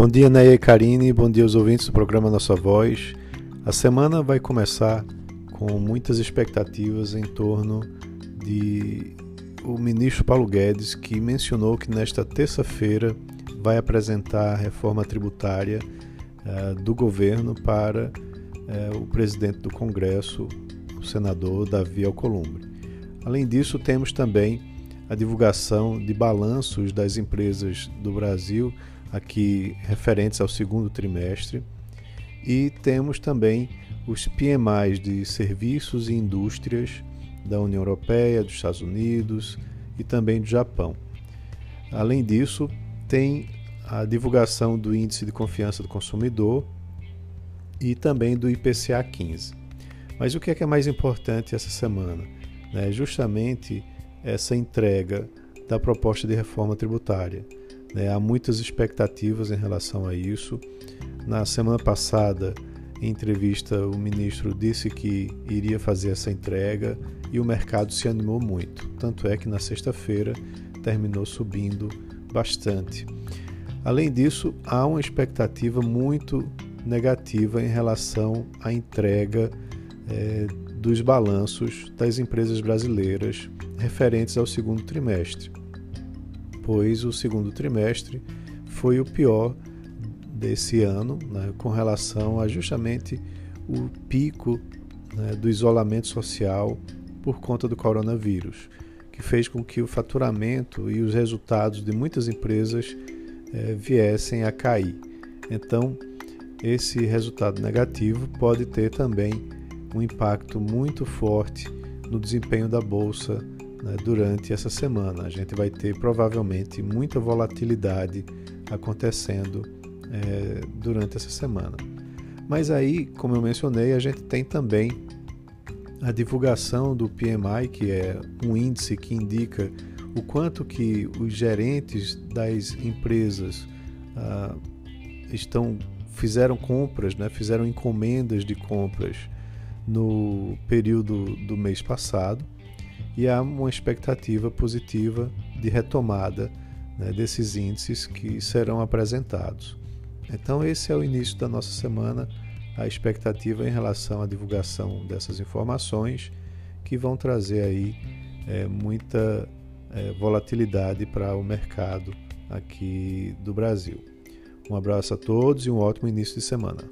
Bom dia, Neia e Karine, bom dia aos ouvintes do programa Nossa Voz. A semana vai começar com muitas expectativas em torno de o ministro Paulo Guedes, que mencionou que nesta terça-feira vai apresentar a reforma tributária uh, do governo para uh, o presidente do Congresso, o senador Davi Alcolumbre. Além disso, temos também a divulgação de balanços das empresas do Brasil, aqui referentes ao segundo trimestre, e temos também os PMIs de serviços e indústrias da União Europeia, dos Estados Unidos e também do Japão. Além disso, tem a divulgação do Índice de Confiança do Consumidor e também do IPCA 15. Mas o que é, que é mais importante essa semana? É justamente essa entrega da proposta de reforma tributária. Né? Há muitas expectativas em relação a isso. Na semana passada, em entrevista, o ministro disse que iria fazer essa entrega e o mercado se animou muito. Tanto é que na sexta-feira terminou subindo bastante. Além disso, há uma expectativa muito negativa em relação à entrega é, dos balanços das empresas brasileiras referentes ao segundo trimestre, pois o segundo trimestre foi o pior desse ano, né, com relação a justamente o pico né, do isolamento social por conta do coronavírus, que fez com que o faturamento e os resultados de muitas empresas eh, viessem a cair. Então, esse resultado negativo pode ter também um impacto muito forte no desempenho da bolsa né, durante essa semana. A gente vai ter provavelmente muita volatilidade acontecendo é, durante essa semana. Mas aí, como eu mencionei, a gente tem também a divulgação do PMI, que é um índice que indica o quanto que os gerentes das empresas ah, estão fizeram compras, né, fizeram encomendas de compras no período do mês passado e há uma expectativa positiva de retomada né, desses índices que serão apresentados. Então, esse é o início da nossa semana, a expectativa em relação à divulgação dessas informações que vão trazer aí é, muita é, volatilidade para o mercado aqui do Brasil. Um abraço a todos e um ótimo início de semana.